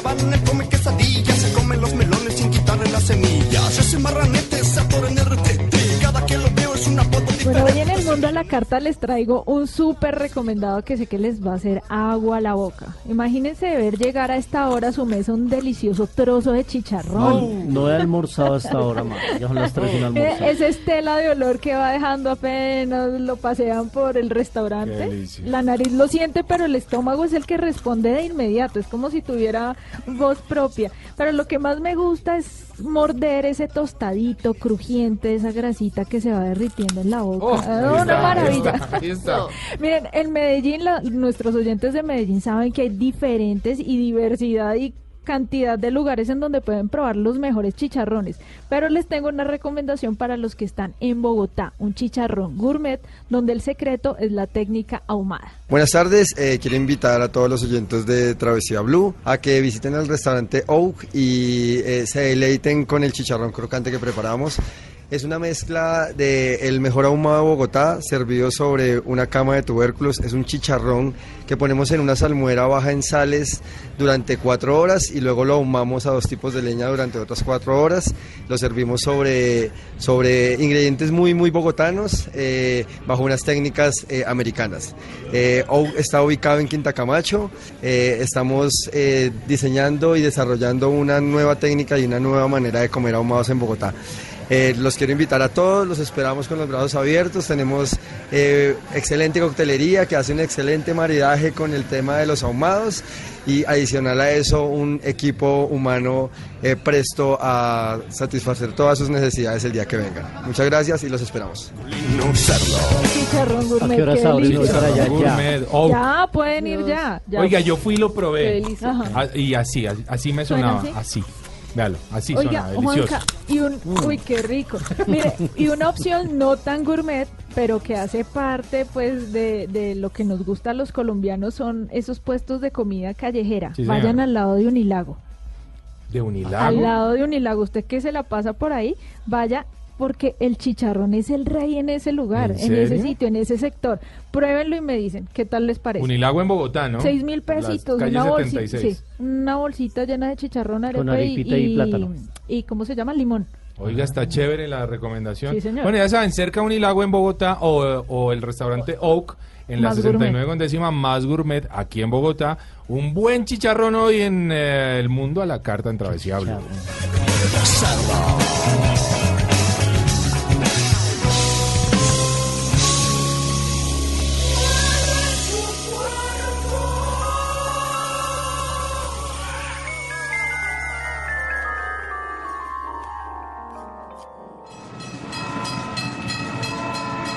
Bueno, diferente hoy en el mundo a la carta les traigo un súper recomendado que sé que les va a hacer agua a la boca. Imagínense ver llegar a esta hora a su mesa un delicioso trozo de chicharrón. No he almorzado hasta ahora, ma. Ya son las tres y no Eh, almorzado. Esa estela de olor que va dejando apenas lo pasean por el restaurante. La nariz lo siente, pero el estómago es el que responde de inmediato. Es como si tuviera voz propia. Pero lo que más me gusta es morder ese tostadito crujiente, esa grasita que se va derritiendo en la boca. Oh, Ah, una está, maravilla. está. Miren, en Medellín, la- nuestros oyentes de Medellín saben que hay diferentes y diversidad y cantidad de lugares en donde pueden probar los mejores chicharrones. Pero les tengo una recomendación para los que están en Bogotá, un chicharrón gourmet donde el secreto es la técnica ahumada. Buenas tardes, eh, quiero invitar a todos los oyentes de Travesía Blue a que visiten el restaurante Oak y eh, se deleiten con el chicharrón crocante que preparamos. Es una mezcla de el mejor ahumado de Bogotá servido sobre una cama de tubérculos. Es un chicharrón que ponemos en una salmuera baja en sales durante cuatro horas y luego lo ahumamos a dos tipos de leña durante otras cuatro horas. Lo servimos sobre, sobre ingredientes muy, muy bogotanos eh, bajo unas técnicas eh, americanas. Eh, está ubicado en Quinta Camacho. Eh, estamos diseñando y desarrollando una nueva técnica y una nueva manera de comer ahumados en Bogotá. Eh, los quiero invitar a todos, los esperamos con los brazos abiertos. Tenemos eh, excelente coctelería que hace un excelente maridaje con el tema de los ahumados y adicional a eso un equipo humano eh, presto a satisfacer todas sus necesidades el día que vengan. Muchas gracias y los esperamos. Qué abren? Para allá, ya. Oh. Ya, pueden ir ya. ya. Oiga, yo fui y lo probé. Ah, y así, así, así me ¿Suena sonaba, así? Véalo, así Oiga, delicioso. Juanca, y un, uy, qué rico. Mire, y una opción no tan gourmet, pero que hace parte, pues, de, de lo que nos gusta a los colombianos son esos puestos de comida callejera. Sí. Vayan al lado de Unilago. De Unilago. Al lado de Unilago, usted que se la pasa por ahí, vaya, porque el chicharrón es el rey en ese lugar, ¿En en, ese sitio, en ese sector. Pruébenlo y me dicen, ¿qué tal les parece? Unilago en Bogotá, ¿no? Seis mil pesitos, una bolsita, 76. sí, una bolsita llena de chicharrón, arepa arepita y plátano. y ¿cómo se llama? Limón. Oiga, está chévere la recomendación. Sí, señor. Bueno, ya saben, cerca de Unilago en Bogotá o, o el restaurante Oak en la Más 69 gourmet. con décima más gourmet aquí en Bogotá. Un buen chicharrón hoy en eh, el mundo a la carta en Travesía Blue.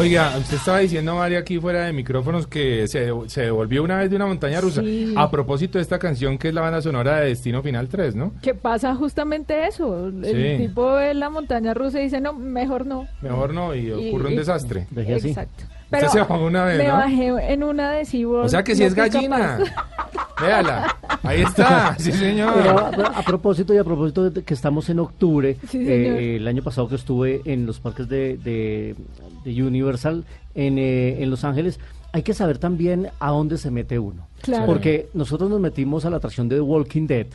Oiga, usted estaba diciendo, María, aquí fuera de micrófonos que se, se devolvió una vez de una montaña rusa. Sí. A propósito de esta canción que es la banda sonora de Destino Final 3, ¿no? Que pasa justamente eso. El Sí. tipo ve la montaña rusa y dice, no, mejor no. Mejor no, y Y- ocurre un y- desastre. Dejé así. Exacto. Usted se bajó una vez, me ¿no? bajé en una de SeaWorld. O sea que si no es gallina. Véala. Ahí está. Sí, Pero señor. a, a propósito y a propósito de que estamos en octubre, Sí, eh, el año pasado que estuve en los parques de, de- de Universal en, eh, en Los Ángeles, hay que saber también a dónde se mete uno. Claro. Porque nosotros nos metimos a la atracción de The Walking Dead.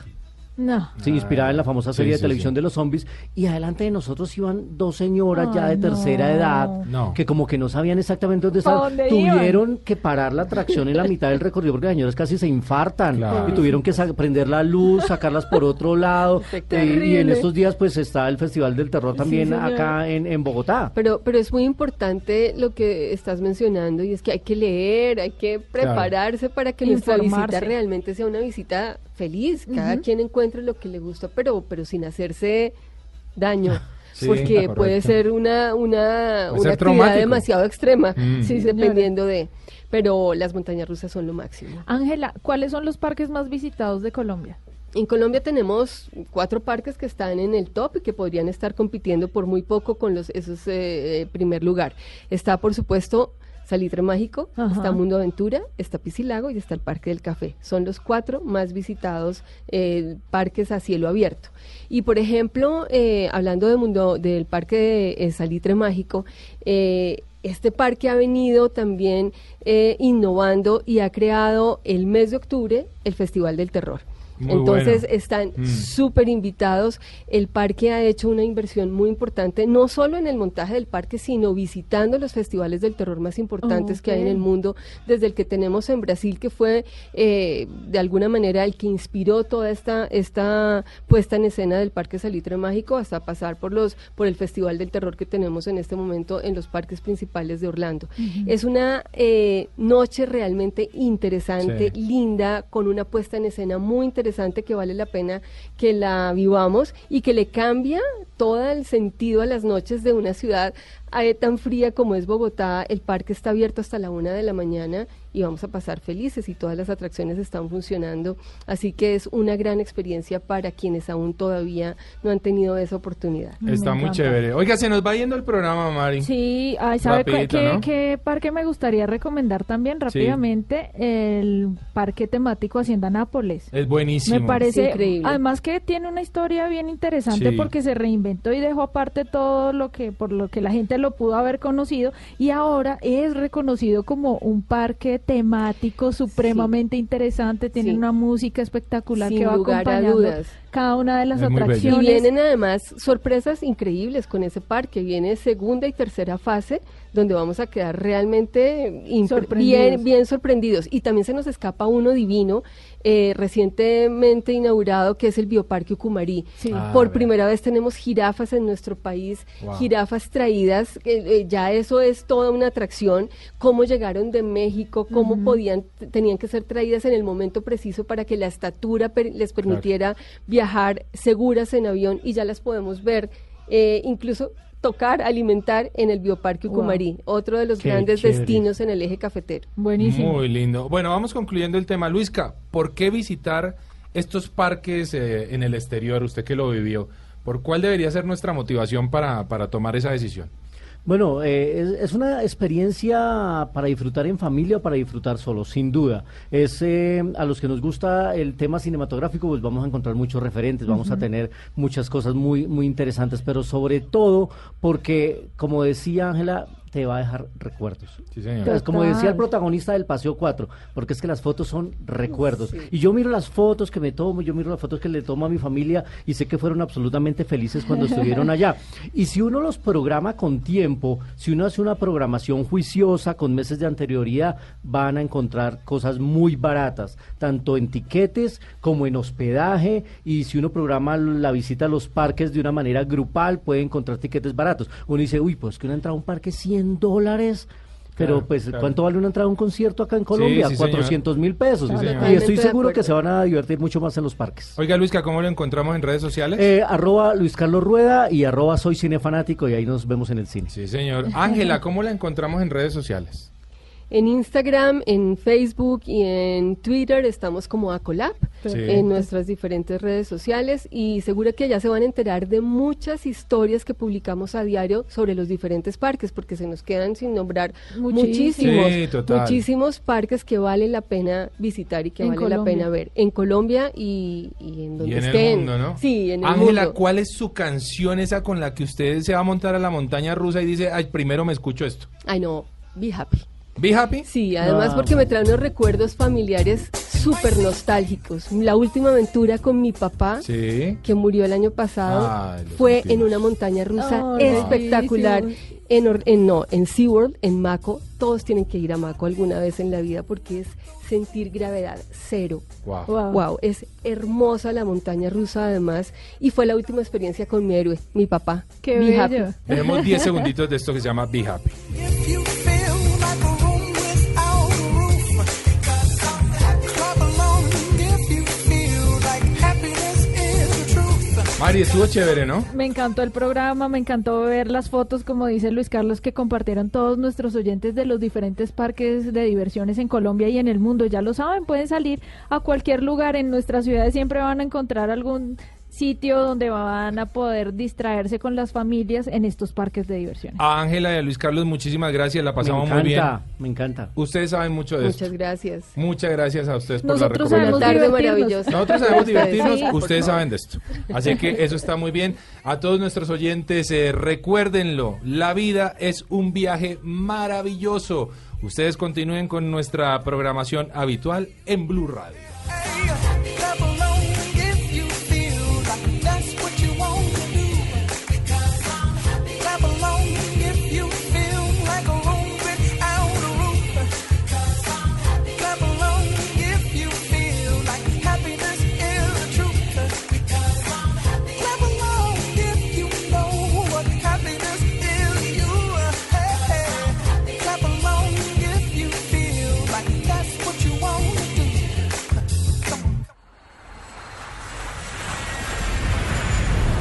No. Sí, inspirada en la famosa serie Sí, de televisión sí. de los zombies. Y adelante de nosotros iban dos señoras ya de tercera edad No. que como que no sabían exactamente dónde ¿Pa estaban. dónde iban? Tuvieron que parar la atracción en la mitad del recorrido porque las señoras casi se infartan. Claro. Y tuvieron que prender la luz, sacarlas por otro lado. Eh, y en estos días pues está el Festival del Terror también acá en, en Bogotá. Pero, pero es muy importante lo que estás mencionando y es que hay que leer, hay que prepararse para que nuestra visita realmente sea una visita feliz. Cada quien encuentre lo que le gusta, pero, pero sin hacerse daño. Sí, porque correcto. puede ser una, una, Puede una ser actividad traumático. demasiado extrema, Mm. sí, dependiendo de. Pero las montañas rusas son lo máximo. Ángela, ¿cuáles son los parques más visitados de Colombia? En Colombia tenemos cuatro parques que están en el top y que podrían estar compitiendo por muy poco con los esos eh, eh, primer lugar. Está, por supuesto, Salitre Mágico, Ajá. está Mundo Aventura, está Piscilago y está el Parque del Café. Son los cuatro más visitados eh, parques a cielo abierto. Y por ejemplo, eh, hablando de mundo, del Parque de eh, Salitre Mágico, eh, este parque ha venido también eh, innovando y ha creado el mes de octubre el Festival del Terror. Muy Entonces bueno. están Mm. súper invitados. El parque ha hecho una inversión muy importante, no solo en el montaje del parque, sino visitando los festivales del terror más importantes que hay en el mundo, desde el que tenemos en Brasil, que fue eh, de alguna manera el que inspiró toda esta, esta puesta en escena del Parque Salitre Mágico, hasta pasar por los, por el Festival del Terror que tenemos en este momento en los parques principales de Orlando. Es una eh, noche realmente interesante, Sí. linda, con una puesta en escena muy interesante que vale la pena que la vivamos y que le cambia todo el sentido a las noches de una ciudad eh, tan fría como es Bogotá. El parque está abierto hasta la una de la mañana y vamos a pasar felices y todas las atracciones están funcionando. Así que es una gran experiencia para quienes aún todavía no han tenido esa oportunidad. Está muy chévere. Oiga, se nos va yendo el programa, Mari. Sí, ay, ¿sabe Rapidito, qué, ¿no? qué parque me gustaría recomendar también rápidamente? El parque temático Hacienda Nápoles. Es buenísimo. Me parece, increíble. además que tiene una historia bien interesante Sí. porque se reinventó y dejó aparte todo lo que por lo que la gente lo pudo haber conocido y ahora es reconocido como un parque temático supremamente interesante, tiene Sí. una música espectacular Sin que va lugar a acompañando dudas. cada una de las Es muy bello. Y atracciones. vienen además sorpresas increíbles con ese parque. Viene segunda y tercera fase donde vamos a quedar realmente Sorprendidos. bien, bien sorprendidos. Y también se nos escapa uno divino eh, recientemente inaugurado que es el Bioparque Ucumarí. Sí. Ah, Por primera vez tenemos jirafas en nuestro país, Wow. jirafas traídas, eh, eh, ya eso es toda una atracción, cómo llegaron de México, cómo podían, tenían que ser traídas en el momento preciso para que la estatura per- les permitiera viajar seguras en avión y ya las podemos ver, eh, incluso tocar, alimentar en el Bioparque Wow. Ucumarí, otro de los Qué grandes chévere. destinos en el eje cafetero. Buenísimo. Muy lindo. Bueno, vamos concluyendo el tema. Luisca, ¿por qué visitar estos parques eh, en el exterior? Usted que lo vivió. ¿Por cuál debería ser nuestra motivación para, para tomar esa decisión? Bueno, eh, es, es una experiencia para disfrutar en familia o para disfrutar solo, sin duda. Es eh, a los que nos gusta el tema cinematográfico, pues vamos a encontrar muchos referentes, vamos a tener muchas cosas muy muy interesantes, pero sobre todo porque, como decía Ángela, te va a dejar recuerdos. Sí, señor. Entonces, como decía el protagonista del Paseo 4, porque es que las fotos son recuerdos. Sí. Y yo miro las fotos que me tomo, yo miro las fotos que le tomo a mi familia y sé que fueron absolutamente felices cuando estuvieron allá. Y si uno los programa con tiempo, si uno hace una programación juiciosa con meses de anterioridad, van a encontrar cosas muy baratas, tanto en tiquetes como en hospedaje. Y si uno programa la visita a los parques de una manera grupal, puede encontrar tiquetes baratos. Uno dice, uy, pues que una entrada a un parque 100 dólares. Pero Claro, pues, claro. ¿cuánto vale una entrada a un concierto acá en Colombia? sí, señor. 400 mil pesos. Sí, y estoy seguro que se van a divertir mucho más en los parques. Oiga, Luisca, ¿cómo lo encontramos en redes sociales? Eh, arroba Luis Carlos Rueda y arroba soy cinefanático y ahí nos vemos en el cine. Sí, señor. Ángela, ¿cómo la encontramos en redes sociales? En Instagram, en Facebook y en Twitter estamos como Acolab, Sí. en nuestras diferentes redes sociales y seguro que allá se van a enterar de muchas historias que publicamos a diario sobre los diferentes parques, porque se nos quedan sin nombrar Muchísimos. muchísimos, Sí, total. muchísimos parques que vale la pena visitar y que En vale la Colombia. pena ver en Colombia y, y en donde Y en estén. el mundo, ¿no? Sí, en el Ángela, mundo. ¿cuál es su canción esa con la que usted se va a montar a la montaña rusa y dice, ay, primero me escucho esto? Ay no, be happy. ¿Be happy? Sí, además Ah. porque me trae unos recuerdos familiares súper nostálgicos. La última aventura con mi papá, que murió el año pasado, fue en una montaña rusa espectacular. En, no, en SeaWorld, en Mako, todos tienen que ir a Mako alguna vez en la vida porque es sentir gravedad cero. Wow. wow. es hermosa la montaña rusa además y fue la última experiencia con mi héroe, mi papá. Qué bello. Tenemos 10 segunditos de esto que se llama Be Happy. Mari, estuvo chévere, ¿no? Me encantó el programa, me encantó ver las fotos, como dice Luis Carlos, que compartieron todos nuestros oyentes de los diferentes parques de diversiones en Colombia y en el mundo. Ya lo saben, pueden salir a cualquier lugar en nuestras ciudades, siempre van a encontrar algún sitio donde van a poder distraerse con las familias en estos parques de diversión. A Ángela y a Luis Carlos, muchísimas gracias, la pasamos muy bien. Me encanta. Ustedes saben mucho de Muchas gracias. Muchas gracias a ustedes por la recomendación. Tarde maravillosa. Nosotros sabemos divertirnos, ustedes saben de esto. Así que eso está muy bien. A todos nuestros oyentes, eh, recuérdenlo, la vida es un viaje maravilloso. Ustedes continúen con nuestra programación habitual en Blue Radio.